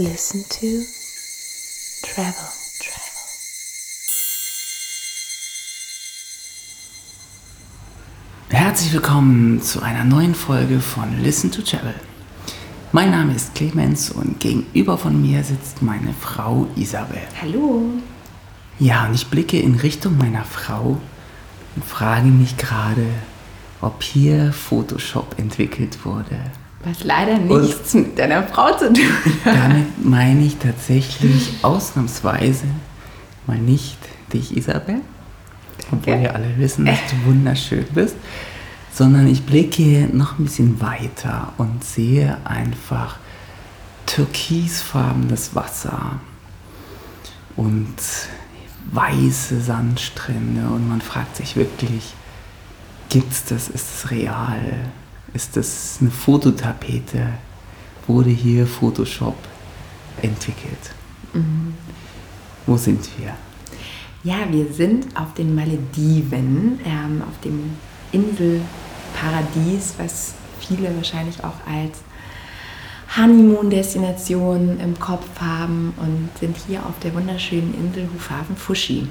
Listen to Travel. Travel. Herzlich willkommen zu einer neuen Folge von Listen to Travel. Mein Name ist Clemens und gegenüber von mir sitzt meine Frau Isabel. Hallo. Ja, und ich blicke in Richtung meiner Frau und frage mich gerade, ob hier Photoshop entwickelt wurde. Was leider nichts und mit deiner Frau zu tun hat. Damit meine ich tatsächlich ausnahmsweise mal nicht dich, Isabel, obwohl wir alle wissen, dass du wunderschön bist, sondern ich blicke noch ein bisschen weiter und sehe einfach türkisfarbenes Wasser und weiße Sandstrände und man fragt sich wirklich, gibt's das, ist es real? Ist das eine Fototapete? Wurde hier Photoshop entwickelt? Mhm. Wo sind wir? Ja, wir sind auf den Malediven, ähm, auf dem Inselparadies, was viele wahrscheinlich auch als Honeymoon-Destination im Kopf haben und sind hier auf der wunderschönen Insel Hufhafen Fushi.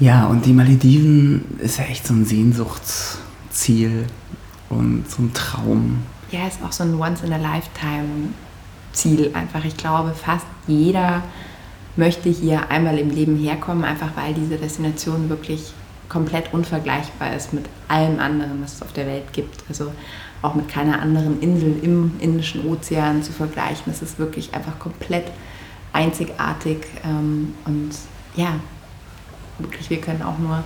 Ja, und die Malediven ist ja echt so ein Sehnsuchtsziel und so ein Traum. Ja, ist auch so ein Once-in-a-Lifetime-Ziel einfach. Ich glaube, fast jeder möchte hier einmal im Leben herkommen, einfach weil diese Destination wirklich komplett unvergleichbar ist mit allem anderen, was es auf der Welt gibt. Also auch mit keiner anderen Insel im Indischen Ozean zu vergleichen. Es ist wirklich einfach komplett einzigartig ähm, und ja, wirklich, wir können auch nur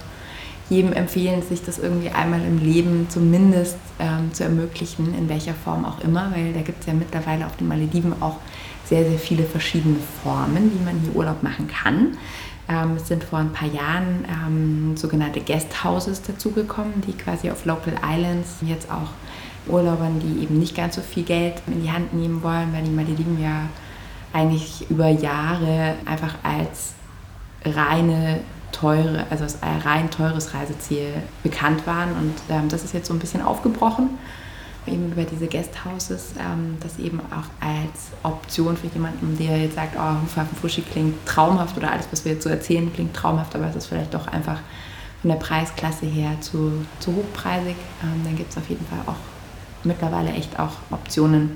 jedem empfehlen, sich das irgendwie einmal im Leben zumindest ähm, zu ermöglichen, in welcher Form auch immer, weil da gibt es ja mittlerweile auf den Malediven auch sehr, sehr viele verschiedene Formen, wie man hier Urlaub machen kann. Ähm, es sind vor ein paar Jahren ähm, sogenannte Guesthouses dazugekommen, die quasi auf Local Islands jetzt auch Urlaubern, die eben nicht ganz so viel Geld in die Hand nehmen wollen, weil die Malediven ja eigentlich über Jahre einfach als reine teure, also als rein teures Reiseziel bekannt waren. Und ähm, das ist jetzt so ein bisschen aufgebrochen, eben über diese Guesthouses, ähm, das eben auch als Option für jemanden, der jetzt sagt, oh, Hufhafen Fushi klingt traumhaft oder alles, was wir jetzt so erzählen, klingt traumhaft, aber es ist vielleicht doch einfach von der Preisklasse her zu, zu hochpreisig. Ähm, dann gibt es auf jeden Fall auch mittlerweile echt auch Optionen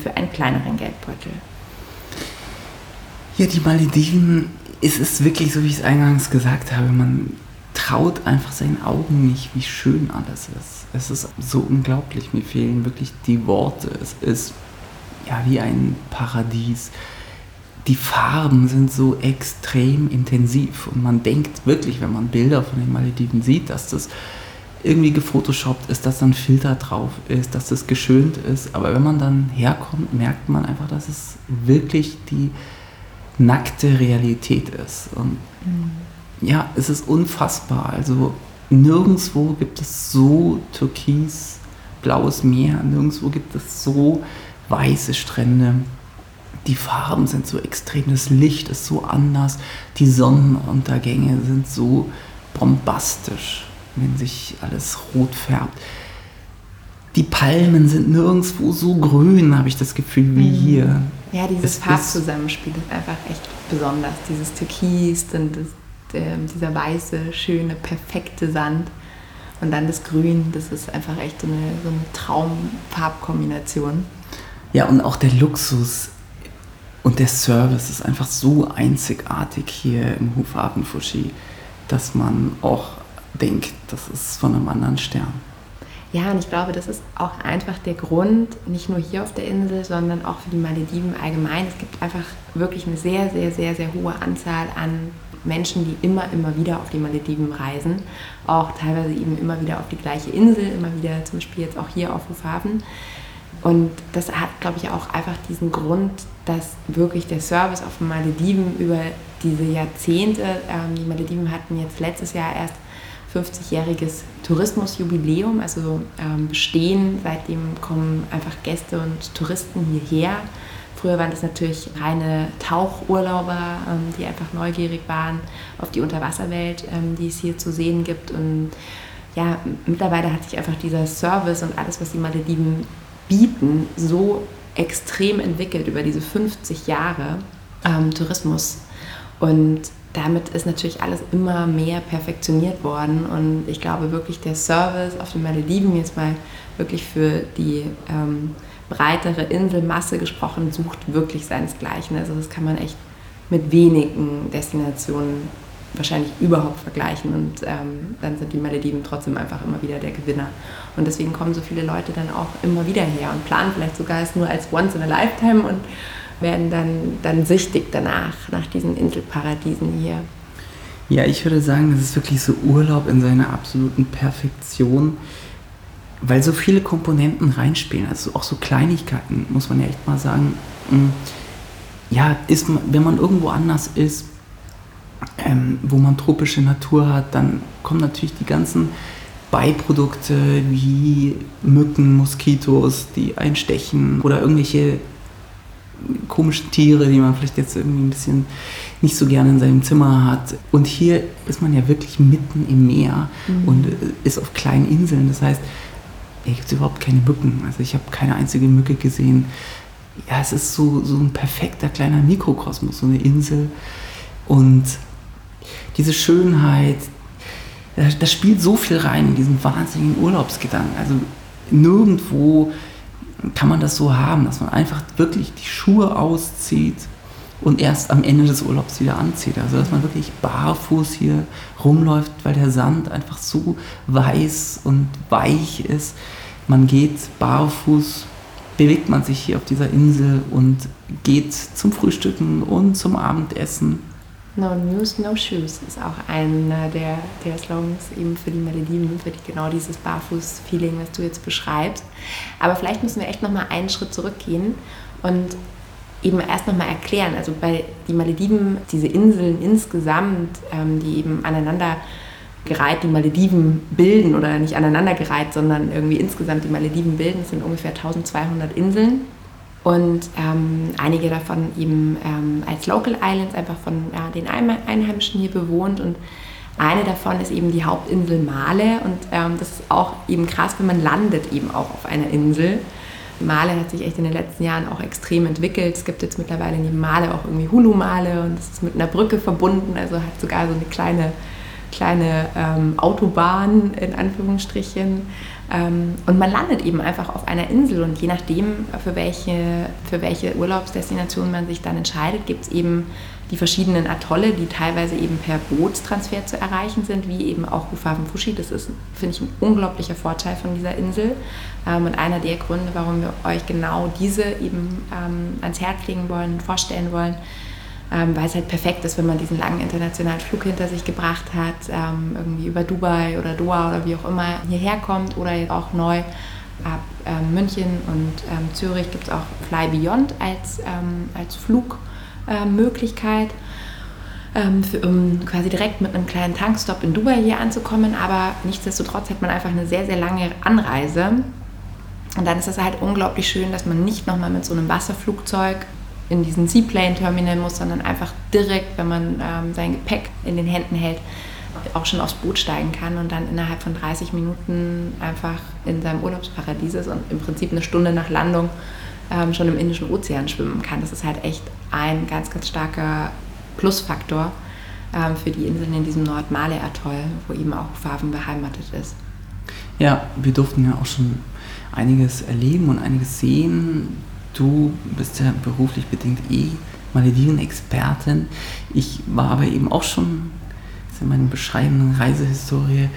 für einen kleineren Geldbeutel. Ja, die Malediven es ist wirklich so, wie ich es eingangs gesagt habe, man traut einfach seinen Augen nicht, wie schön alles ist. Es ist so unglaublich, mir fehlen wirklich die Worte. Es ist ja wie ein Paradies. Die Farben sind so extrem intensiv und man denkt wirklich, wenn man Bilder von den Malediven sieht, dass das irgendwie gefotoshoppt ist, dass da ein Filter drauf ist, dass das geschönt ist. Aber wenn man dann herkommt, merkt man einfach, dass es wirklich die nackte Realität ist. Und mhm. ja, es ist unfassbar. Also nirgendwo gibt es so türkis blaues Meer, nirgendwo gibt es so weiße Strände. Die Farben sind so extrem, das Licht ist so anders, die Sonnenuntergänge sind so bombastisch, wenn sich alles rot färbt. Die Palmen sind nirgendwo so grün, habe ich das Gefühl, wie mhm. hier. Ja, dieses es Farbzusammenspiel ist einfach echt besonders. Dieses Türkis, dann das, der, dieser weiße, schöne, perfekte Sand und dann das Grün. Das ist einfach echt so eine, so eine Traumfarbkombination. Ja, und auch der Luxus und der Service ist einfach so einzigartig hier im Hufhafen Fushi, dass man auch denkt, das ist von einem anderen Stern. Ja, und ich glaube, das ist auch einfach der Grund, nicht nur hier auf der Insel, sondern auch für die Malediven allgemein. Es gibt einfach wirklich eine sehr, sehr, sehr, sehr hohe Anzahl an Menschen, die immer, immer wieder auf die Malediven reisen. Auch teilweise eben immer wieder auf die gleiche Insel, immer wieder zum Beispiel jetzt auch hier auf Hofhafen. Und das hat, glaube ich, auch einfach diesen Grund, dass wirklich der Service auf den Malediven über diese Jahrzehnte, ähm, die Malediven hatten jetzt letztes Jahr erst 50-jähriges Tourismusjubiläum, also ähm, bestehen. Seitdem kommen einfach Gäste und Touristen hierher. Früher waren das natürlich reine Tauchurlauber, ähm, die einfach neugierig waren auf die Unterwasserwelt, ähm, die es hier zu sehen gibt. Und ja, mittlerweile hat sich einfach dieser Service und alles, was die Malediven bieten, so extrem entwickelt über diese 50 Jahre ähm, Tourismus. Und damit ist natürlich alles immer mehr perfektioniert worden. Und ich glaube wirklich, der Service auf den Malediven, jetzt mal wirklich für die ähm, breitere Inselmasse gesprochen, sucht wirklich seinesgleichen. Also das kann man echt mit wenigen Destinationen wahrscheinlich überhaupt vergleichen und ähm, dann sind die Malediven trotzdem einfach immer wieder der Gewinner. Und deswegen kommen so viele Leute dann auch immer wieder her und planen vielleicht sogar es nur als Once in a Lifetime und werden dann, dann süchtig danach, nach diesen Inselparadiesen hier. Ja, ich würde sagen, das ist wirklich so Urlaub in seiner absoluten Perfektion, weil so viele Komponenten reinspielen. Also auch so Kleinigkeiten, muss man ja echt mal sagen. Hm, ja, ist, wenn man irgendwo anders ist, ähm, wo man tropische Natur hat, dann kommen natürlich die ganzen Beiprodukte wie Mücken, Moskitos, die einstechen oder irgendwelche komischen Tiere, die man vielleicht jetzt irgendwie ein bisschen nicht so gerne in seinem Zimmer hat. Und hier ist man ja wirklich mitten im Meer mhm. und ist auf kleinen Inseln. Das heißt, hier gibt es überhaupt keine Mücken. Also ich habe keine einzige Mücke gesehen. Ja, es ist so, so ein perfekter kleiner Mikrokosmos, so eine Insel. Und diese Schönheit, da spielt so viel rein in diesen wahnsinnigen Urlaubsgedanken. Also nirgendwo kann man das so haben, dass man einfach wirklich die Schuhe auszieht und erst am Ende des Urlaubs wieder anzieht. Also dass man wirklich barfuß hier rumläuft, weil der Sand einfach so weiß und weich ist. Man geht barfuß, bewegt man sich hier auf dieser Insel und geht zum Frühstücken und zum Abendessen No News, No Shoes ist auch einer der, der Slogans eben für die Malediven, für die, genau dieses Barfuß-Feeling, was du jetzt beschreibst. Aber vielleicht müssen wir echt nochmal einen Schritt zurückgehen und eben erst nochmal erklären, also bei die Malediven, diese Inseln insgesamt, ähm, die eben aneinander gereiht die Malediven bilden oder nicht aneinander gereiht, sondern irgendwie insgesamt die Malediven bilden, sind ungefähr 1200 Inseln und ähm, einige davon eben ähm, als Local Islands einfach von ja, den Einheimischen hier bewohnt und eine davon ist eben die Hauptinsel Male und ähm, das ist auch eben krass, wenn man landet eben auch auf einer Insel. Male hat sich echt in den letzten Jahren auch extrem entwickelt. Es gibt jetzt mittlerweile neben Male auch irgendwie Hulu-Male und es ist mit einer Brücke verbunden, also hat sogar so eine kleine, kleine ähm, Autobahn in Anführungsstrichen. Ähm, und man landet eben einfach auf einer Insel und je nachdem, für welche, für welche Urlaubsdestination man sich dann entscheidet, gibt es eben die verschiedenen Atolle, die teilweise eben per Bootstransfer zu erreichen sind, wie eben auch Hufafen Fushi. Das ist, finde ich, ein unglaublicher Vorteil von dieser Insel ähm, und einer der Gründe, warum wir euch genau diese eben ähm, ans Herz legen wollen und vorstellen wollen ähm, weil es halt perfekt ist, wenn man diesen langen internationalen Flug hinter sich gebracht hat, ähm, irgendwie über Dubai oder Doha oder wie auch immer hierher kommt oder jetzt auch neu ab ähm, München und ähm, Zürich gibt es auch Fly Beyond als, ähm, als Flugmöglichkeit. Ähm, für, um quasi direkt mit einem kleinen Tankstop in Dubai hier anzukommen, aber nichtsdestotrotz hat man einfach eine sehr, sehr lange Anreise. Und dann ist es halt unglaublich schön, dass man nicht nochmal mit so einem Wasserflugzeug in diesen Seaplane-Terminal muss, sondern einfach direkt, wenn man ähm, sein Gepäck in den Händen hält, auch schon aufs Boot steigen kann und dann innerhalb von 30 Minuten einfach in seinem Urlaubsparadies ist und im Prinzip eine Stunde nach Landung ähm, schon im Indischen Ozean schwimmen kann. Das ist halt echt ein ganz, ganz starker Plusfaktor ähm, für die Inseln in diesem Nordmale-Atoll, wo eben auch Faven beheimatet ist. Ja, wir durften ja auch schon einiges erleben und einiges sehen du bist ja beruflich bedingt eh Malediven-Expertin. Ich war aber eben auch schon in meiner beschreibenden Reisehistorie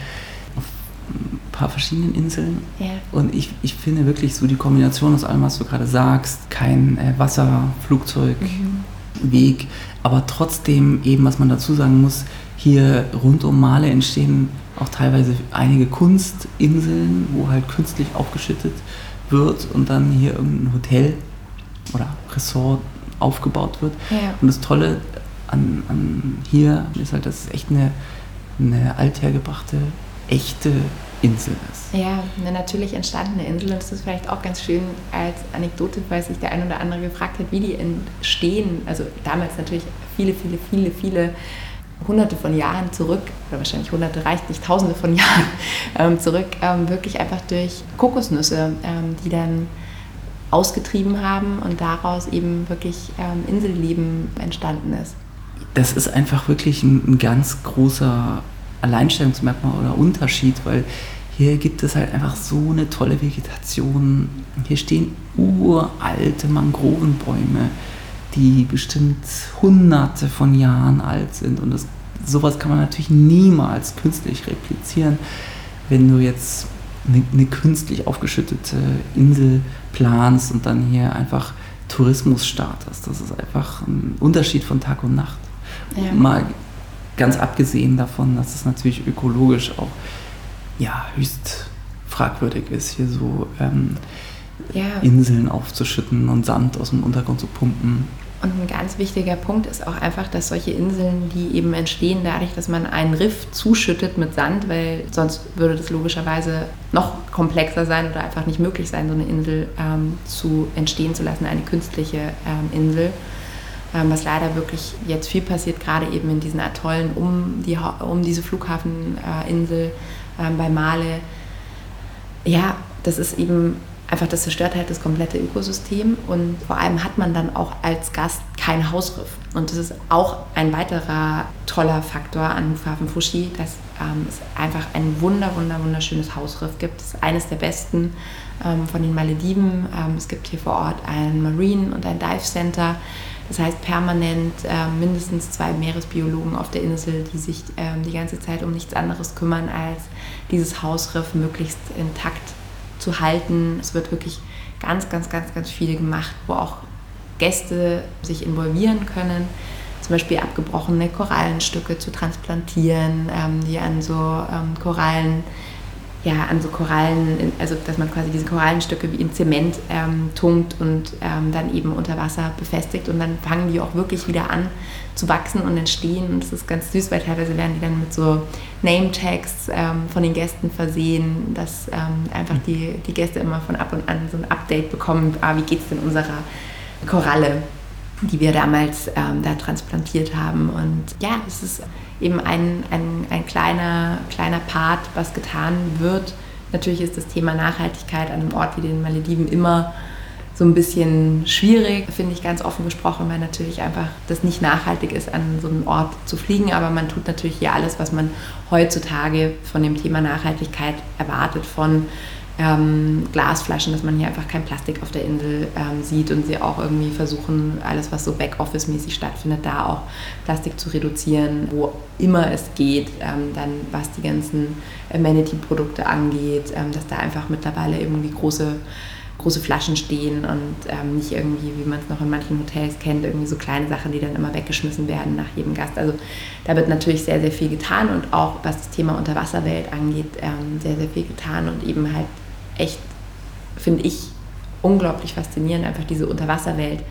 auf ein paar verschiedenen Inseln. Ja. Und ich, ich finde wirklich so die Kombination aus allem, was du gerade sagst, kein äh, Wasser, Flugzeug, mhm. Weg, aber trotzdem eben, was man dazu sagen muss, hier rund um Male entstehen auch teilweise einige Kunstinseln, wo halt künstlich aufgeschüttet wird und dann hier irgendein Hotel oder Ressort aufgebaut wird. Ja. Und das Tolle an, an, hier ist halt, dass es echt eine, eine althergebrachte, echte Insel ist. Ja, eine natürlich entstandene Insel und das ist vielleicht auch ganz schön als Anekdote, weil sich der ein oder andere gefragt hat, wie die entstehen. Also damals natürlich viele, viele, viele, viele hunderte von Jahren zurück, oder wahrscheinlich hunderte reicht nicht, tausende von Jahren ähm, zurück, ähm, wirklich einfach durch Kokosnüsse, ähm, die dann ausgetrieben haben und daraus eben wirklich ähm, Inselleben entstanden ist. Das ist einfach wirklich ein, ein ganz großer Alleinstellungsmerkmal oder Unterschied, weil hier gibt es halt einfach so eine tolle Vegetation. Hier stehen uralte Mangrovenbäume, die bestimmt hunderte von Jahren alt sind. Und das, sowas kann man natürlich niemals künstlich replizieren, wenn du jetzt eine, eine künstlich aufgeschüttete Insel planst und dann hier einfach Tourismus startest. Das ist einfach ein Unterschied von Tag und Nacht. Ja. Mal ganz abgesehen davon, dass es natürlich ökologisch auch ja, höchst fragwürdig ist, hier so ähm, ja. Inseln aufzuschütten und Sand aus dem Untergrund zu pumpen. Und ein ganz wichtiger Punkt ist auch einfach, dass solche Inseln, die eben entstehen dadurch, dass man einen Riff zuschüttet mit Sand, weil sonst würde das logischerweise noch komplexer sein oder einfach nicht möglich sein, so eine Insel ähm, zu entstehen zu lassen, eine künstliche ähm, Insel. Ähm, was leider wirklich jetzt viel passiert, gerade eben in diesen Atollen um, die, um diese Flughafeninsel ähm, bei Male. Ja, das ist eben einfach, das zerstört halt das komplette Ökosystem und vor allem hat man dann auch als Gast kein Hausriff. Und das ist auch ein weiterer toller Faktor an Flughafen Fushi, dass ähm, es einfach ein wunder, wunder, wunderschönes Hausriff gibt. Das ist eines der besten ähm, von den Malediven. Ähm, es gibt hier vor Ort ein Marine und ein Dive Center. Das heißt permanent äh, mindestens zwei Meeresbiologen auf der Insel, die sich äh, die ganze Zeit um nichts anderes kümmern, als dieses Hausriff möglichst intakt zu halten. Es wird wirklich ganz, ganz, ganz, ganz viel gemacht, wo auch Gäste sich involvieren können. Zum Beispiel abgebrochene Korallenstücke zu transplantieren, ähm, die an so ähm, Korallen ja, an so Korallen, also dass man quasi diese Korallenstücke wie in Zement ähm, tunkt und ähm, dann eben unter Wasser befestigt und dann fangen die auch wirklich wieder an zu wachsen und entstehen und das ist ganz süß, weil teilweise werden die dann mit so Name-Tags ähm, von den Gästen versehen, dass ähm, einfach die, die Gäste immer von ab und an so ein Update bekommen, ah, wie geht es denn unserer Koralle, die wir damals ähm, da transplantiert haben und ja, es ist eben ein, ein, ein kleiner, kleiner Part, was getan wird. Natürlich ist das Thema Nachhaltigkeit an einem Ort wie den Malediven immer so ein bisschen schwierig, finde ich ganz offen gesprochen, weil natürlich einfach das nicht nachhaltig ist, an so einem Ort zu fliegen. Aber man tut natürlich hier alles, was man heutzutage von dem Thema Nachhaltigkeit erwartet, von ähm, Glasflaschen, dass man hier einfach kein Plastik auf der Insel ähm, sieht und sie auch irgendwie versuchen, alles, was so Backoffice-mäßig stattfindet, da auch Plastik zu reduzieren, wo immer es geht, ähm, dann was die ganzen Amenity-Produkte angeht, ähm, dass da einfach mittlerweile irgendwie große große Flaschen stehen und ähm, nicht irgendwie, wie man es noch in manchen Hotels kennt, irgendwie so kleine Sachen, die dann immer weggeschmissen werden nach jedem Gast. Also da wird natürlich sehr, sehr viel getan und auch was das Thema Unterwasserwelt angeht, ähm, sehr, sehr viel getan und eben halt echt, finde ich, unglaublich faszinierend, einfach diese Unterwasserwelt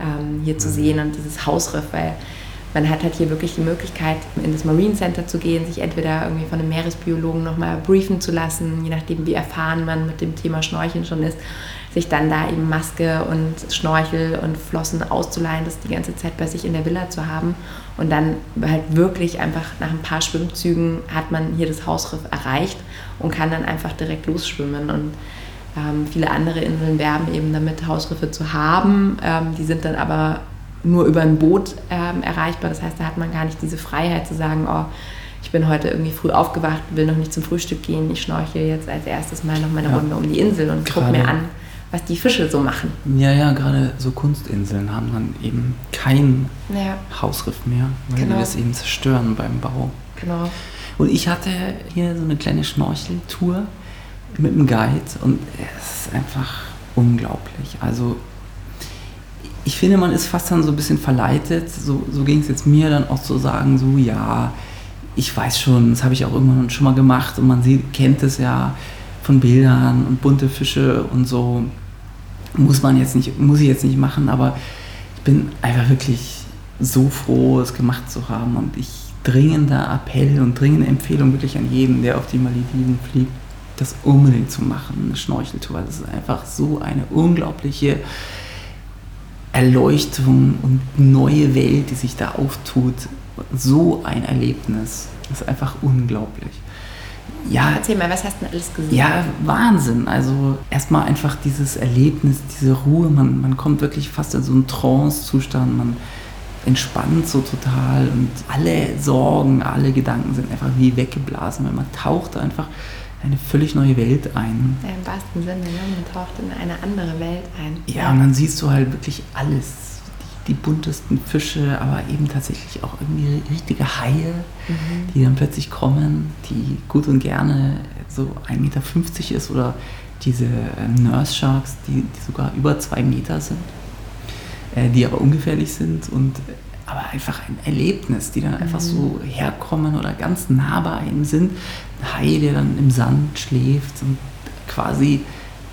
ähm, hier zu mhm. sehen und dieses Hausriff, weil man hat halt hier wirklich die Möglichkeit, in das Marine Center zu gehen, sich entweder irgendwie von einem Meeresbiologen nochmal briefen zu lassen, je nachdem, wie erfahren man mit dem Thema Schnorcheln schon ist, sich dann da eben Maske und Schnorchel und Flossen auszuleihen, das die ganze Zeit bei sich in der Villa zu haben. Und dann halt wirklich einfach nach ein paar Schwimmzügen hat man hier das Hausriff erreicht und kann dann einfach direkt losschwimmen. Und ähm, viele andere Inseln werben eben damit, Hausriffe zu haben. Ähm, die sind dann aber nur über ein Boot ähm, erreichbar. Das heißt, da hat man gar nicht diese Freiheit zu sagen, oh, ich bin heute irgendwie früh aufgewacht, will noch nicht zum Frühstück gehen, ich schnorchel jetzt als erstes mal noch meine ja. Runde um die Insel und gucke mir an, was die Fische so machen. Ja, ja, gerade so Kunstinseln haben dann eben kein ja. Hausriff mehr, weil genau. die das eben zerstören beim Bau. Genau. Und ich hatte hier so eine kleine Schnorcheltour mit einem Guide und es ist einfach unglaublich. Also ich finde, man ist fast dann so ein bisschen verleitet, so, so ging es jetzt mir dann auch zu sagen, so ja, ich weiß schon, das habe ich auch irgendwann schon mal gemacht und man sieht, kennt es ja von Bildern und bunte Fische und so. Muss man jetzt nicht, muss ich jetzt nicht machen, aber ich bin einfach wirklich so froh, es gemacht zu haben und ich dringender Appell und dringende Empfehlung wirklich an jeden, der auf die Malediven fliegt, das unbedingt zu machen, eine Schnorcheltour. Das ist einfach so eine unglaubliche Erleuchtung und neue Welt, die sich da auftut. So ein Erlebnis. Das ist einfach unglaublich. ja. Erzähl mal, was hast du denn alles gesehen? Ja, Wahnsinn. Also erstmal einfach dieses Erlebnis, diese Ruhe. Man, man kommt wirklich fast in so einen Trance-Zustand. Man entspannt so total und alle Sorgen, alle Gedanken sind einfach wie weggeblasen, weil man taucht einfach in eine völlig neue Welt ein. Ja, Im wahrsten Sinne, ne? man taucht in eine andere Welt ein. Ja, und dann siehst du halt wirklich alles die buntesten Fische, aber eben tatsächlich auch irgendwie richtige Haie, mhm. die dann plötzlich kommen, die gut und gerne so 1,50 Meter ist oder diese äh, Nurse Sharks, die, die sogar über zwei Meter sind, äh, die aber ungefährlich sind und aber einfach ein Erlebnis, die dann mhm. einfach so herkommen oder ganz nah bei einem sind. Ein Hai, der dann im Sand schläft und quasi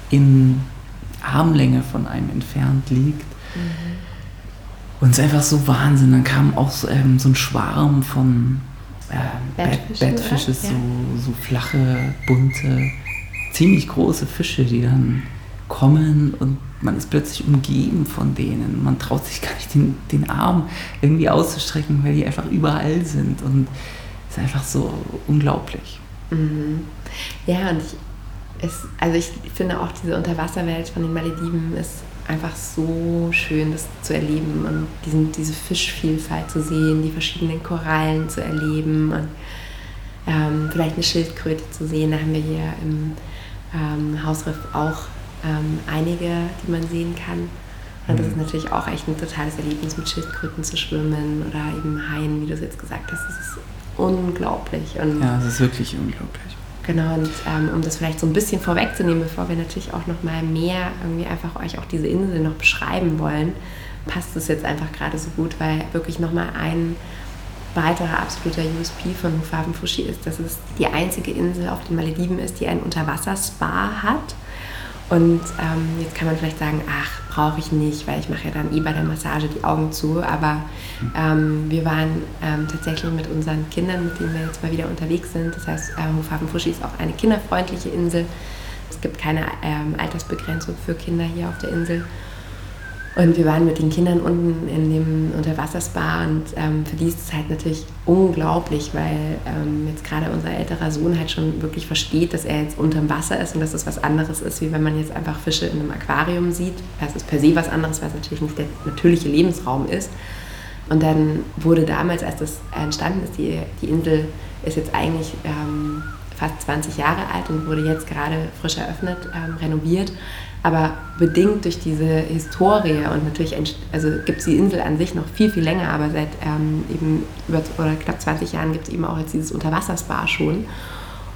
in Armlänge von einem entfernt liegt. Mhm. Und es ist einfach so Wahnsinn. Dann kam auch so, ähm, so ein Schwarm von äh, Bettfische, Bettfische so, so flache, bunte, ziemlich große Fische, die dann kommen und man ist plötzlich umgeben von denen. Man traut sich gar nicht, den, den Arm irgendwie auszustrecken, weil die einfach überall sind. Und es ist einfach so unglaublich. Mhm. Ja, und ich, es, also ich finde auch diese Unterwasserwelt von den Malediven ist einfach so schön, das zu erleben und diesen, diese Fischvielfalt zu sehen, die verschiedenen Korallen zu erleben und ähm, vielleicht eine Schildkröte zu sehen. Da haben wir hier im ähm, Hausriff auch ähm, einige, die man sehen kann. Und das ist mhm. natürlich auch echt ein totales Erlebnis, mit Schildkröten zu schwimmen oder eben Haien, wie du es jetzt gesagt hast. Das ist unglaublich. Und ja, es ist wirklich unglaublich. Genau, und ähm, um das vielleicht so ein bisschen vorwegzunehmen, bevor wir natürlich auch noch mal mehr irgendwie einfach euch auch diese Insel noch beschreiben wollen, passt es jetzt einfach gerade so gut, weil wirklich noch mal ein weiterer absoluter USP von Hufaven Fushi ist, dass es die einzige Insel auf den Malediven ist, die ein Unterwasserspa hat. Und ähm, jetzt kann man vielleicht sagen, ach, brauche ich nicht, weil ich mache ja dann eh bei der Massage die Augen zu. Aber ähm, wir waren ähm, tatsächlich mit unseren Kindern, mit denen wir jetzt mal wieder unterwegs sind. Das heißt, äh, Hofhafen Fuschi ist auch eine kinderfreundliche Insel. Es gibt keine ähm, Altersbegrenzung für Kinder hier auf der Insel. Und wir waren mit den Kindern unten in dem Unterwasserspa und ähm, für die ist es halt natürlich unglaublich, weil ähm, jetzt gerade unser älterer Sohn halt schon wirklich versteht, dass er jetzt unterm Wasser ist und dass es was anderes ist, wie wenn man jetzt einfach Fische in einem Aquarium sieht. Das ist per se was anderes, weil es natürlich nicht der natürliche Lebensraum ist. Und dann wurde damals, als das entstanden ist, die, die Insel ist jetzt eigentlich ähm, fast 20 Jahre alt und wurde jetzt gerade frisch eröffnet, ähm, renoviert. Aber bedingt durch diese Historie und natürlich also gibt es die Insel an sich noch viel, viel länger, aber seit ähm, eben über oder knapp 20 Jahren gibt es eben auch jetzt dieses Unterwasserspa schon.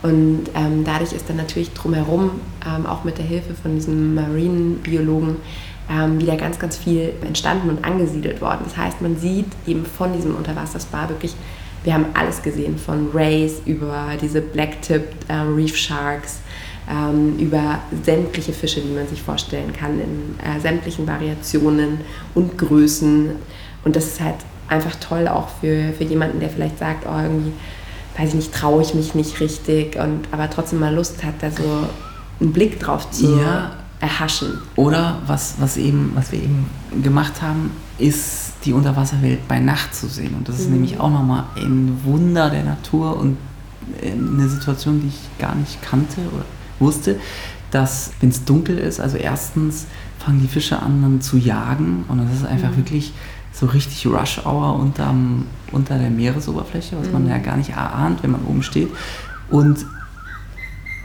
Und ähm, dadurch ist dann natürlich drumherum, ähm, auch mit der Hilfe von diesem Marinebiologen, ähm, wieder ganz, ganz viel entstanden und angesiedelt worden. Das heißt, man sieht eben von diesem Unterwasserspa wirklich, wir haben alles gesehen, von Rays über diese Black-Tipped äh, Reef Sharks, ähm, über sämtliche Fische, die man sich vorstellen kann, in äh, sämtlichen Variationen und Größen. Und das ist halt einfach toll auch für, für jemanden, der vielleicht sagt, oh, irgendwie, weiß ich nicht, traue ich mich nicht richtig und aber trotzdem mal Lust hat, da so einen Blick drauf zu ja. erhaschen. Oder was, was, eben, was wir eben gemacht haben, ist die Unterwasserwelt bei Nacht zu sehen. Und das ist mhm. nämlich auch nochmal ein Wunder der Natur und äh, eine Situation, die ich gar nicht kannte oder wusste, dass wenn es dunkel ist, also erstens fangen die Fische an dann zu jagen und das ist einfach mhm. wirklich so richtig Rush Hour unterm, unter der Meeresoberfläche, was mhm. man ja gar nicht erahnt, wenn man oben steht. Und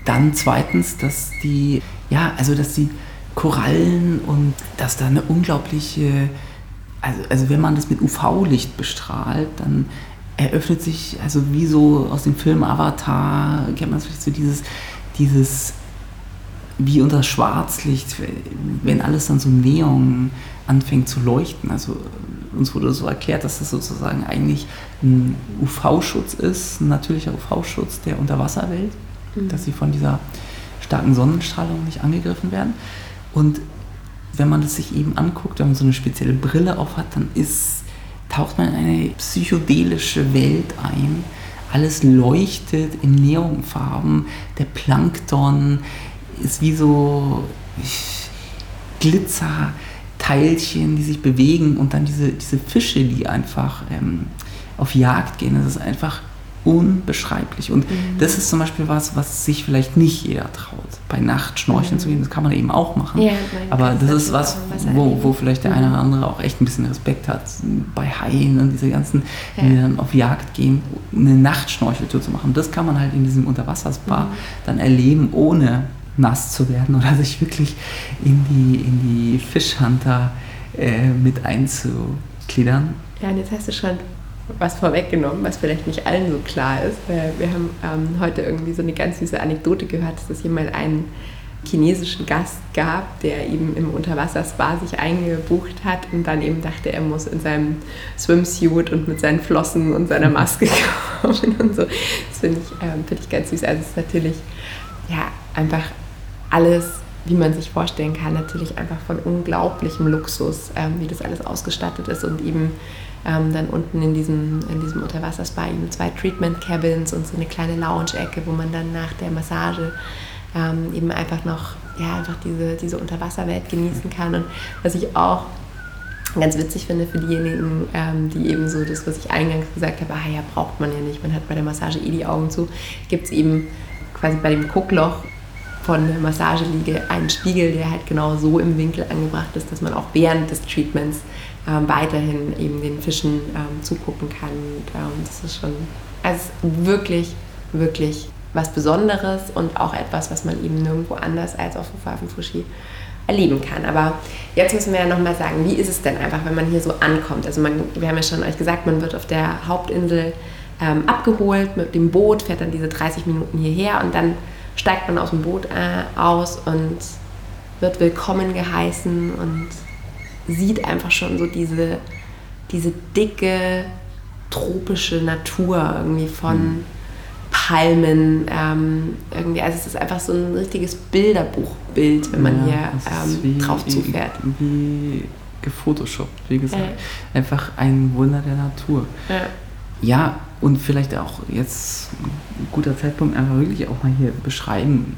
dann zweitens, dass die, ja, also dass die Korallen und dass da eine unglaubliche, also, also wenn man das mit UV-Licht bestrahlt, dann eröffnet sich, also wie so aus dem Film Avatar, kennt man so dieses, dieses wie unter Schwarzlicht, wenn alles dann so Neon anfängt zu leuchten. Also uns wurde so erklärt, dass das sozusagen eigentlich ein UV-Schutz ist, ein natürlicher UV-Schutz der Unterwasserwelt, mhm. dass sie von dieser starken Sonnenstrahlung nicht angegriffen werden. Und wenn man das sich eben anguckt, wenn man so eine spezielle Brille auf hat, dann ist, taucht man in eine psychedelische Welt ein, alles leuchtet in Neonfarben. Der Plankton ist wie so Glitzerteilchen, die sich bewegen und dann diese, diese Fische, die einfach ähm, auf Jagd gehen. Das ist einfach unbeschreiblich. Und mhm. das ist zum Beispiel was, was sich vielleicht nicht jeder traut. Bei Nacht schnorcheln mhm. zu gehen, das kann man eben auch machen. Ja, Aber das ist was, wo, wo vielleicht der eine oder mhm. andere auch echt ein bisschen Respekt hat. Bei Haien und diese ganzen, ja. die dann auf Jagd gehen, eine Nachtschnorcheltour zu machen. Das kann man halt in diesem Unterwasserspa mhm. dann erleben, ohne nass zu werden oder sich wirklich in die, in die Fischhunter äh, mit einzugliedern. Ja, und jetzt hast du schon was vorweggenommen, was vielleicht nicht allen so klar ist. Wir haben ähm, heute irgendwie so eine ganz süße Anekdote gehört, dass es mal einen chinesischen Gast gab, der eben im Unterwasserspa sich eingebucht hat und dann eben dachte, er muss in seinem Swimsuit und mit seinen Flossen und seiner Maske kommen und so. Das finde ich, ähm, find ich ganz süß. Also es ist natürlich ja, einfach alles wie man sich vorstellen kann, natürlich einfach von unglaublichem Luxus, ähm, wie das alles ausgestattet ist und eben ähm, dann unten in diesem, in diesem Unterwasserspa eben zwei Treatment Cabins und so eine kleine Lounge-Ecke, wo man dann nach der Massage ähm, eben einfach noch ja, einfach diese, diese Unterwasserwelt genießen kann. Und was ich auch ganz witzig finde für diejenigen, ähm, die eben so das, was ich eingangs gesagt habe, ah ja, braucht man ja nicht, man hat bei der Massage eh die Augen zu, gibt es eben quasi bei dem Guckloch von der Massageliege einen Spiegel, der halt genau so im Winkel angebracht ist, dass man auch während des Treatments ähm, weiterhin eben den Fischen ähm, zugucken kann. Und, ähm, das ist schon also wirklich, wirklich was Besonderes und auch etwas, was man eben nirgendwo anders als auf Fufafen-Fushi erleben kann. Aber jetzt müssen wir ja nochmal sagen, wie ist es denn einfach, wenn man hier so ankommt? Also man, wir haben ja schon euch gesagt, man wird auf der Hauptinsel ähm, abgeholt mit dem Boot, fährt dann diese 30 Minuten hierher und dann steigt man aus dem Boot äh, aus und wird willkommen geheißen und sieht einfach schon so diese, diese dicke tropische Natur irgendwie von mhm. Palmen. Ähm, irgendwie, also es ist einfach so ein richtiges Bilderbuchbild, wenn man ja, hier ähm, drauf zufährt. Wie gefotoshoppt, wie gesagt. Ja. Einfach ein Wunder der Natur. Ja. ja, und vielleicht auch jetzt ein guter Zeitpunkt, einfach wirklich auch mal hier beschreiben,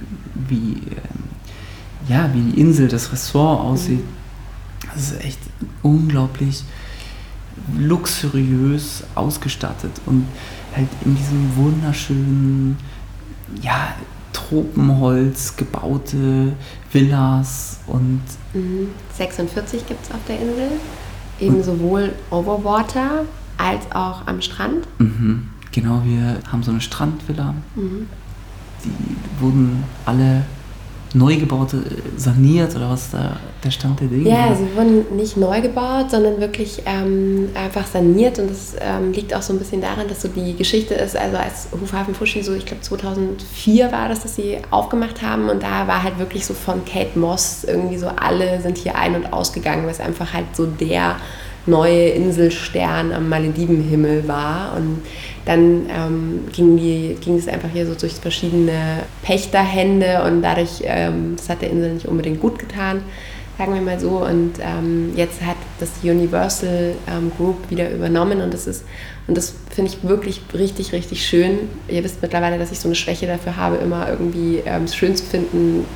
wie, ähm, ja, wie die Insel, das Ressort aussieht. Mhm das ist echt unglaublich luxuriös ausgestattet und halt in diesem wunderschönen, ja, Tropenholz gebaute Villas und. 46 gibt es auf der Insel. Eben sowohl Overwater als auch am Strand. Mhm. Genau, wir haben so eine Strandvilla. Mhm. Die wurden alle neu gebaut, äh, saniert oder was da der Stand der Dinge? Ja, sie wurden nicht neu gebaut, sondern wirklich ähm, einfach saniert und das ähm, liegt auch so ein bisschen daran, dass so die Geschichte ist, also als Hufhafen Fushi so, ich glaube 2004 war das, dass sie aufgemacht haben und da war halt wirklich so von Kate Moss irgendwie so alle sind hier ein- und ausgegangen, weil es einfach halt so der neue Inselstern am Maledivenhimmel war. Und dann ähm, ging, die, ging es einfach hier so durch verschiedene Pächterhände und dadurch, ähm, das hat der Insel nicht unbedingt gut getan, sagen wir mal so. Und ähm, jetzt hat das Universal ähm, Group wieder übernommen und das ist, und das finde ich wirklich richtig, richtig schön. Ihr wisst mittlerweile, dass ich so eine Schwäche dafür habe, immer irgendwie ähm, es schön zu finden,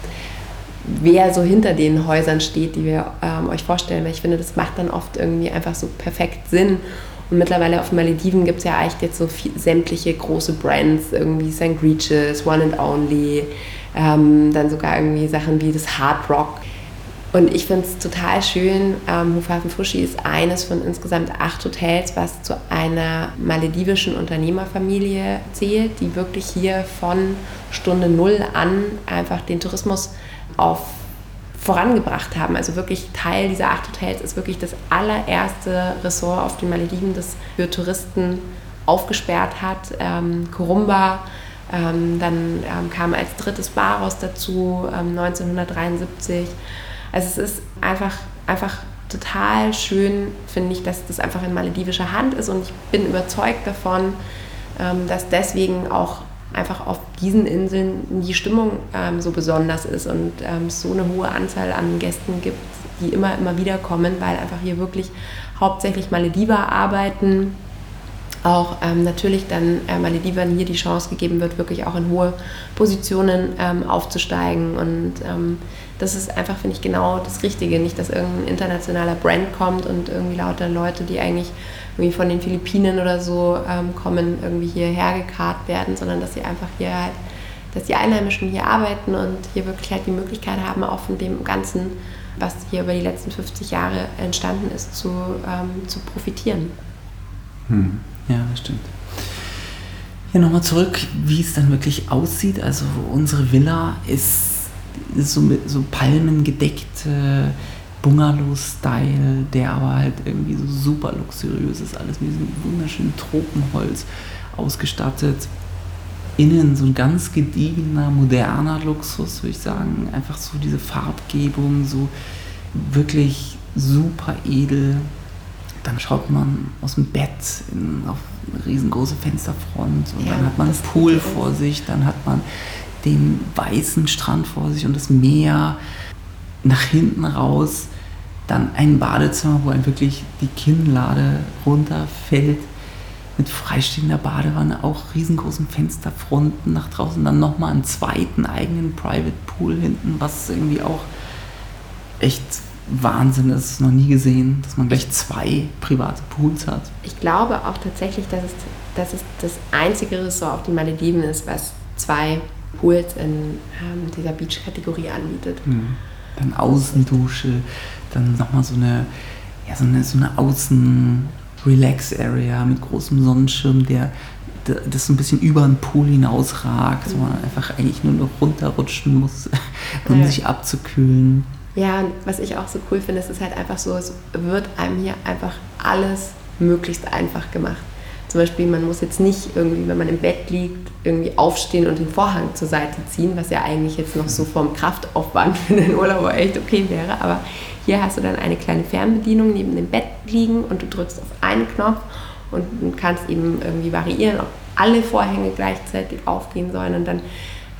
wer so hinter den Häusern steht, die wir ähm, euch vorstellen. Weil ich finde, das macht dann oft irgendwie einfach so perfekt Sinn. Und mittlerweile auf Malediven gibt es ja eigentlich jetzt so viel, sämtliche große Brands, irgendwie St. Regis, One and Only, ähm, dann sogar irgendwie Sachen wie das Hard Rock. Und ich finde es total schön. Ähm, Hufhafen Fushi ist eines von insgesamt acht Hotels, was zu einer maledivischen Unternehmerfamilie zählt, die wirklich hier von Stunde Null an einfach den Tourismus auf vorangebracht haben. Also wirklich Teil dieser acht Hotels ist wirklich das allererste Ressort auf den Malediven, das für Touristen aufgesperrt hat. Ähm, Kurumba, ähm, dann ähm, kam als drittes Baros dazu, 1973. Ähm, also es ist einfach, einfach total schön, finde ich, dass das einfach in maledivischer Hand ist und ich bin überzeugt davon, ähm, dass deswegen auch einfach auf diesen Inseln die Stimmung ähm, so besonders ist und ähm, es so eine hohe Anzahl an Gästen gibt, die immer, immer wieder kommen, weil einfach hier wirklich hauptsächlich Malediver arbeiten auch ähm, natürlich dann äh, Maledivern hier die Chance gegeben wird, wirklich auch in hohe Positionen ähm, aufzusteigen. Und ähm, das ist einfach, finde ich, genau das Richtige. Nicht, dass irgendein internationaler Brand kommt und irgendwie lauter Leute, die eigentlich irgendwie von den Philippinen oder so ähm, kommen, irgendwie hierher gekarrt werden, sondern dass sie einfach hier halt, dass die Einheimischen hier arbeiten und hier wirklich halt die Möglichkeit haben, auch von dem Ganzen, was hier über die letzten 50 Jahre entstanden ist, zu, ähm, zu profitieren. Hm. Ja, das stimmt. Ja, nochmal zurück, wie es dann wirklich aussieht. Also unsere Villa ist, so so palmengedeckte Bungalow-Style, der aber halt irgendwie so super luxuriös ist. Alles mit diesem wunderschönen Tropenholz ausgestattet. Innen so ein ganz gediegener, moderner Luxus, würde ich sagen. Einfach so diese Farbgebung, so wirklich super edel. Dann schaut man aus dem Bett in, auf eine riesengroße Fensterfront und ja, dann hat man einen Pool vor sich, dann hat man den weißen Strand vor sich und das Meer nach hinten raus, dann ein Badezimmer, wo ein wirklich die Kinnlade runterfällt mit freistehender Badewanne, auch riesengroßen Fensterfronten nach draußen, dann nochmal einen zweiten eigenen Private Pool hinten, was irgendwie auch echt Wahnsinn ist, noch nie gesehen, dass man gleich zwei private Pools hat. Ich glaube auch tatsächlich, dass es, dass es das einzige Ressort auf den Malediven ist, was zwei Pools in ähm, dieser Beach-Kategorie anbietet. Mhm. Dann Außendusche, dann nochmal so eine, ja, so eine, so eine Außen-Relax-Area mit großem Sonnenschirm, der das so ein bisschen über den Pool hinausragt, mhm. wo man einfach eigentlich nur noch runterrutschen muss, um ja. sich abzukühlen. Ja, was ich auch so cool finde, ist es halt einfach so, es wird einem hier einfach alles möglichst einfach gemacht. Zum Beispiel, man muss jetzt nicht irgendwie, wenn man im Bett liegt, irgendwie aufstehen und den Vorhang zur Seite ziehen, was ja eigentlich jetzt noch so vom Kraftaufwand für den Urlauber echt okay wäre. Aber hier hast du dann eine kleine Fernbedienung neben dem Bett liegen und du drückst auf einen Knopf und kannst eben irgendwie variieren, ob alle Vorhänge gleichzeitig aufgehen sollen und dann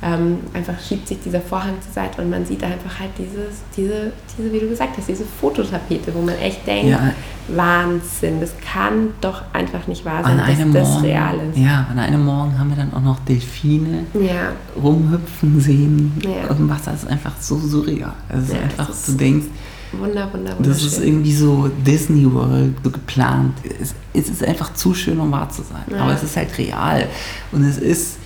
ähm, einfach schiebt sich dieser Vorhang zur Seite und man sieht einfach halt dieses, diese, diese, wie du gesagt hast, diese Fototapete, wo man echt denkt, ja. Wahnsinn, das kann doch einfach nicht wahr sein, dass das Morgen, real ist. Ja, an einem Morgen haben wir dann auch noch Delfine ja. rumhüpfen sehen ja. im Wasser. Das ist einfach so surreal. Es ist einfach, ist du denkst, Wunder, wunder, Das ist irgendwie so Disney World so geplant. Es, es, ist einfach zu schön, um wahr zu sein. Aber es ist halt real. Und es ist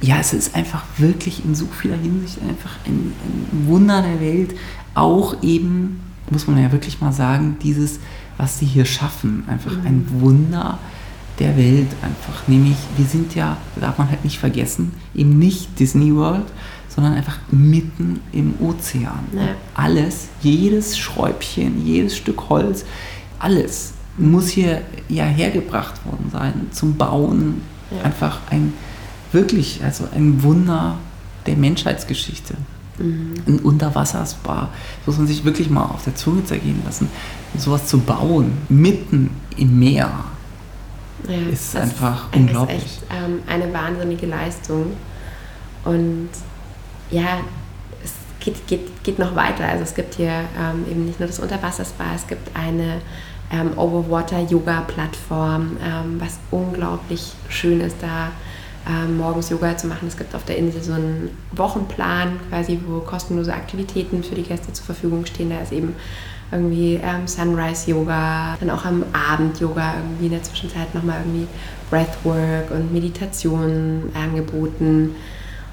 ja, es ist einfach wirklich in so vieler Hinsicht einfach ein, ein, Wunder der Welt. Auch eben, muss man ja wirklich mal sagen, dieses, was sie hier schaffen, einfach mhm. ein Wunder der Welt einfach. Nämlich, wir sind ja, darf man halt nicht vergessen, eben nicht Disney World, sondern einfach mitten im Ozean. Ja. Alles, jedes Schräubchen, jedes Stück Holz, alles muss hier ja hergebracht worden sein zum Bauen. Ja. Einfach ein wirklich also ein Wunder der Menschheitsgeschichte. Mhm. Ein Unterwasserspa. Das muss man sich wirklich mal auf der Zunge zergehen lassen. Sowas zu bauen, mitten im Meer, ja, ist einfach ist, unglaublich. Das ist echt ähm, eine wahnsinnige Leistung. Und ja, es geht, geht, geht noch weiter. Also es gibt hier ähm, eben nicht nur das Unterwasserspa, es gibt eine ähm, Overwater-Yoga-Plattform, ähm, was unglaublich schön ist da ähm, morgens Yoga zu machen. Es gibt auf der Insel so einen Wochenplan, quasi, wo kostenlose Aktivitäten für die Gäste zur Verfügung stehen. Da ist eben irgendwie ähm, Sunrise Yoga, dann auch am Abend Yoga, irgendwie in der Zwischenzeit nochmal irgendwie Breathwork und Meditation angeboten.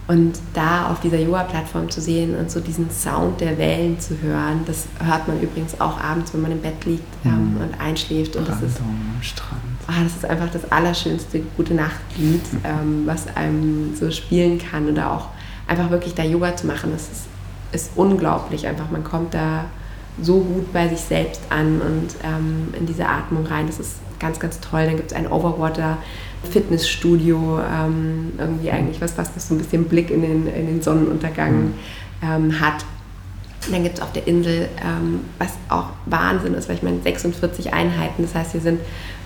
Und da auf dieser Yoga-Plattform zu sehen und so diesen Sound der Wellen zu hören, das hört man übrigens auch abends, wenn man im Bett liegt ähm, mhm. und einschläft. Und das ist, am Strand. Oh, das ist einfach das allerschönste Gute Nacht-Lied, mhm. ähm, was einem so spielen kann. Oder auch einfach wirklich da Yoga zu machen, das ist, ist unglaublich. Einfach, man kommt da so gut bei sich selbst an und ähm, in diese Atmung rein. Das ist ganz, ganz toll. Dann gibt es ein Overwater Fitnessstudio, ähm, irgendwie eigentlich was, was so ein bisschen Blick in den, in den Sonnenuntergang mhm. ähm, hat. Und dann gibt es auf der Insel, ähm, was auch Wahnsinn ist, weil ich meine 46 Einheiten, das heißt, wir sind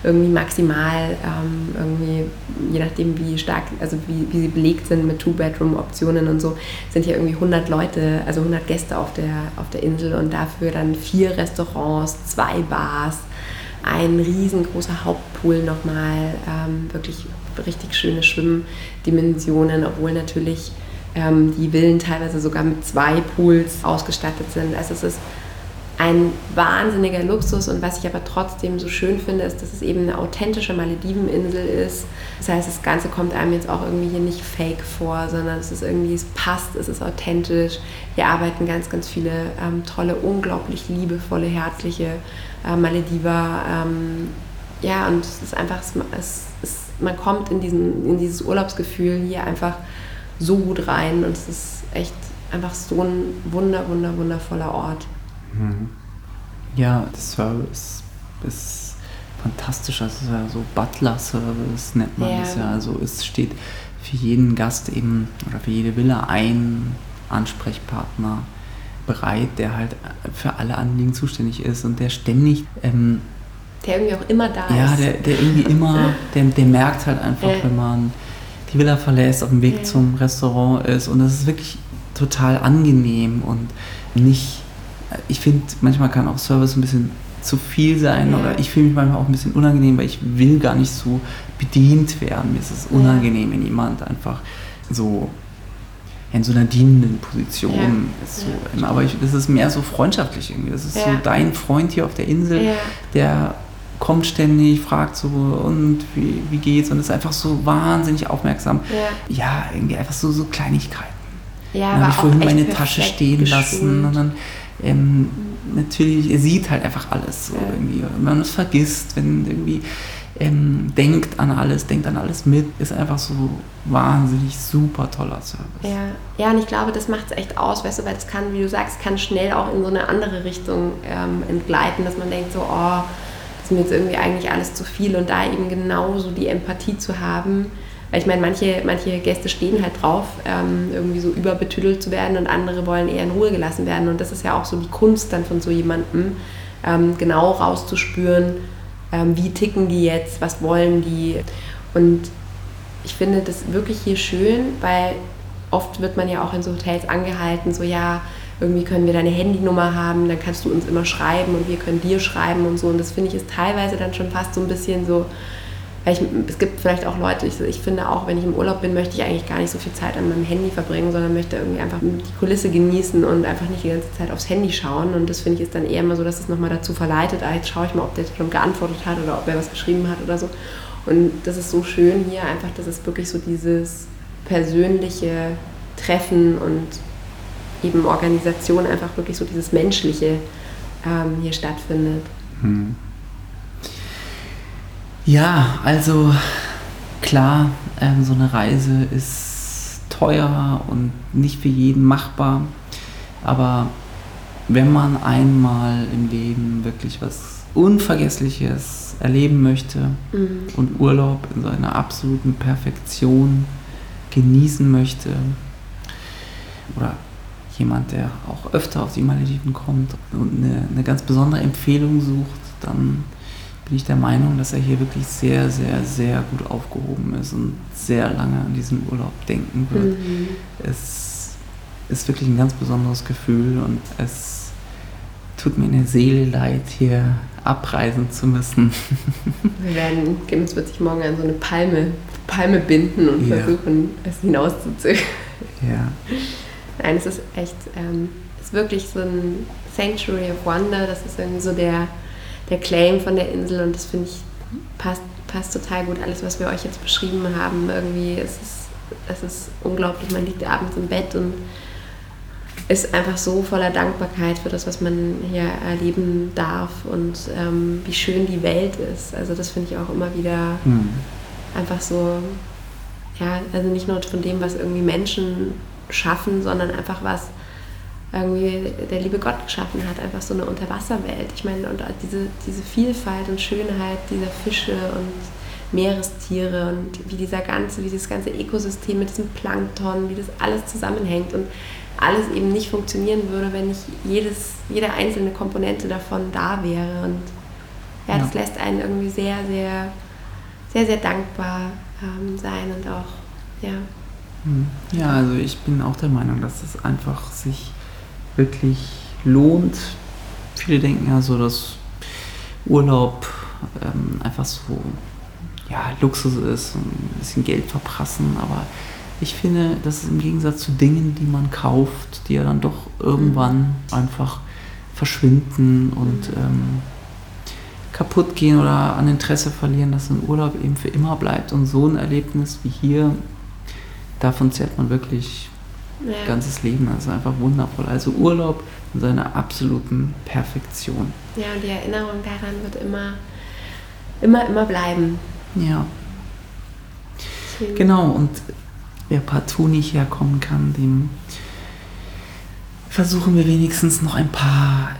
irgendwie maximal, ähm, irgendwie, je nachdem wie stark, also wie, wie sie belegt sind mit Two-Bedroom-Optionen und so, sind hier irgendwie 100 Leute, also 100 Gäste auf der, auf der Insel und dafür dann vier Restaurants, zwei Bars, ein riesengroßer Hauptpool nochmal, ähm, wirklich richtig schöne Schwimmdimensionen, obwohl natürlich ähm, die Villen teilweise sogar mit zwei Pools ausgestattet sind. Also es ist ein wahnsinniger Luxus und was ich aber trotzdem so schön finde, ist, dass es eben eine authentische Malediveninsel ist. Das heißt, das Ganze kommt einem jetzt auch irgendwie hier nicht fake vor, sondern es ist irgendwie, es passt, es ist authentisch. Hier arbeiten ganz, ganz viele ähm, tolle, unglaublich liebevolle, herzliche äh, Malediver. Ähm, ja, und es ist einfach, es, es, man kommt in, diesen, in dieses Urlaubsgefühl hier einfach so gut rein und es ist echt einfach so ein wunder, wunder, wundervoller Ort. Mhm. Ja, der Service ist fantastisch. Also ist ja so Butler-Service nennt man ja. ja. Also es steht für jeden Gast eben oder für jede Villa ein Ansprechpartner bereit, der halt für alle Anliegen zuständig ist und der ständig ähm, der irgendwie auch immer da ja, ist. Ja, der, der irgendwie immer, der, der merkt halt einfach, ja. wenn man die Villa verlässt, auf dem Weg ja. zum Restaurant ist und das ist wirklich total angenehm und nicht ich finde, manchmal kann auch Service ein bisschen zu viel sein ja. oder ich fühle mich manchmal auch ein bisschen unangenehm, weil ich will gar nicht so bedient werden. Mir ist es unangenehm, wenn jemand einfach so in so einer dienenden Position ja. ist. So. Ja. Aber ich, das ist mehr so freundschaftlich irgendwie. Das ist so dein Freund hier auf der Insel, der kommt ständig, fragt so und wie, wie geht's und ist einfach so wahnsinnig aufmerksam. Ja, irgendwie einfach so, so Kleinigkeiten. Ja, dann habe ich vorhin meine Tasche stehen geschult. lassen und dann ähm, natürlich, er sieht halt einfach alles so irgendwie. Wenn man es vergisst, wenn irgendwie ähm, denkt an alles, denkt an alles mit, ist einfach so wahnsinnig super toller Service. Ja, ja und ich glaube, das macht es echt aus, weißt du, weil es kann, wie du sagst, kann schnell auch in so eine andere Richtung ähm, entgleiten, dass man denkt so, oh, das ist mir jetzt irgendwie eigentlich alles zu viel und da eben genauso die Empathie zu haben, weil ich meine, manche, manche Gäste stehen halt drauf, ähm, irgendwie so überbetüdelt zu werden und andere wollen eher in Ruhe gelassen werden. Und das ist ja auch so die Kunst dann von so jemandem, ähm, genau rauszuspüren, ähm, wie ticken die jetzt, was wollen die. Und ich finde das wirklich hier schön, weil oft wird man ja auch in so Hotels angehalten, so ja, irgendwie können wir deine Handynummer haben, dann kannst du uns immer schreiben und wir können dir schreiben und so. Und das finde ich ist teilweise dann schon fast so ein bisschen so, ich, es gibt vielleicht auch Leute, ich, ich, finde auch, wenn ich im Urlaub bin, möchte ich eigentlich gar nicht so viel Zeit an meinem Handy verbringen, sondern möchte irgendwie einfach die Kulisse genießen und einfach nicht die ganze Zeit aufs Handy schauen. Und das finde ich ist dann eher immer so, dass es nochmal dazu verleitet, ah, jetzt schaue ich mal, ob der schon geantwortet hat oder ob er was geschrieben hat oder so. Und das ist so schön hier einfach, dass es wirklich so dieses persönliche Treffen und eben Organisation einfach wirklich so dieses Menschliche ähm, hier stattfindet. Hm. Ja, also klar, ähm, so eine Reise ist teuer und nicht für jeden machbar. Aber wenn man einmal im Leben wirklich was Unvergessliches erleben möchte mhm. und Urlaub in seiner absoluten Perfektion genießen möchte, oder jemand, der auch öfter auf die Malediven kommt und eine, eine ganz besondere Empfehlung sucht, dann bin ich der Meinung, dass er hier wirklich sehr, sehr, sehr gut aufgehoben ist und sehr lange an diesen Urlaub denken wird. Mhm. Es ist wirklich ein ganz besonderes Gefühl und es tut mir in der Seele leid, hier abreisen zu müssen. Wir werden, Gims wird sich morgen an so eine Palme, Palme binden und ja. versuchen, es hinauszuzögern. Ja. Nein, es ist echt, ähm, es ist wirklich so ein Sanctuary of Wonder, das ist irgendwie so der der Claim von der Insel und das finde ich passt, passt total gut. Alles, was wir euch jetzt beschrieben haben, irgendwie, es ist, es ist unglaublich. Man liegt abends im Bett und ist einfach so voller Dankbarkeit für das, was man hier erleben darf und ähm, wie schön die Welt ist. Also das finde ich auch immer wieder mhm. einfach so, ja, also nicht nur von dem, was irgendwie Menschen schaffen, sondern einfach was irgendwie der liebe Gott geschaffen hat, einfach so eine Unterwasserwelt. Ich meine, und diese, diese Vielfalt und Schönheit dieser Fische und Meerestiere und wie dieser ganze, wie dieses ganze Ökosystem mit diesem Plankton, wie das alles zusammenhängt und alles eben nicht funktionieren würde, wenn nicht jedes, jede einzelne Komponente davon da wäre. Und ja, das lässt einen irgendwie sehr, sehr, sehr, sehr dankbar ähm, sein und auch, ja. Hm. Ja, also ich bin auch der Meinung, dass es einfach sich wirklich lohnt. Viele denken ja so, dass Urlaub ähm, einfach so ja, Luxus ist, ein bisschen Geld verprassen, aber ich finde, das ist im Gegensatz zu Dingen, die man kauft, die ja dann doch irgendwann mhm. einfach verschwinden und mhm. ähm, kaputt gehen oder an Interesse verlieren, dass ein Urlaub eben für immer bleibt. Und so ein Erlebnis wie hier, davon zehrt man wirklich ja. ganzes Leben. Das ist einfach wundervoll. Also Urlaub in seiner absoluten Perfektion. Ja, und die Erinnerung daran wird immer, immer, immer bleiben. Ja. Schön. Genau, und wer partout nicht herkommen kann, dem versuchen wir wenigstens noch ein paar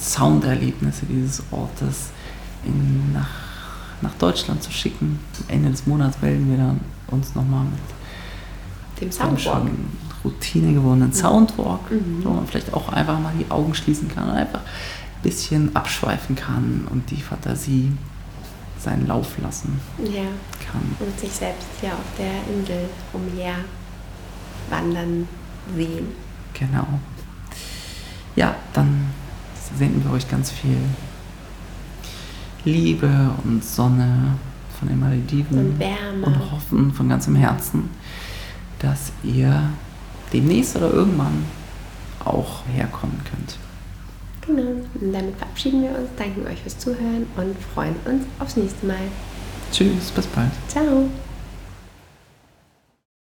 Sounderlebnisse dieses Ortes in, nach, nach Deutschland zu schicken. Am Ende des Monats melden wir dann uns nochmal mit dem Soundwalk. Routine gewordenen mhm. Soundwalk, mhm. wo man vielleicht auch einfach mal die Augen schließen kann und einfach ein bisschen abschweifen kann und die Fantasie seinen Lauf lassen ja. kann. Und sich selbst hier auf der Insel umher wandern sehen. Genau. Ja, dann senden wir euch ganz viel Liebe und Sonne von den Malediven und, Wärme. und hoffen von ganzem Herzen, dass ihr demnächst oder irgendwann auch herkommen könnt. Genau. Und damit verabschieden wir uns, danken euch fürs Zuhören und freuen uns aufs nächste Mal. Tschüss, bis bald. Ciao.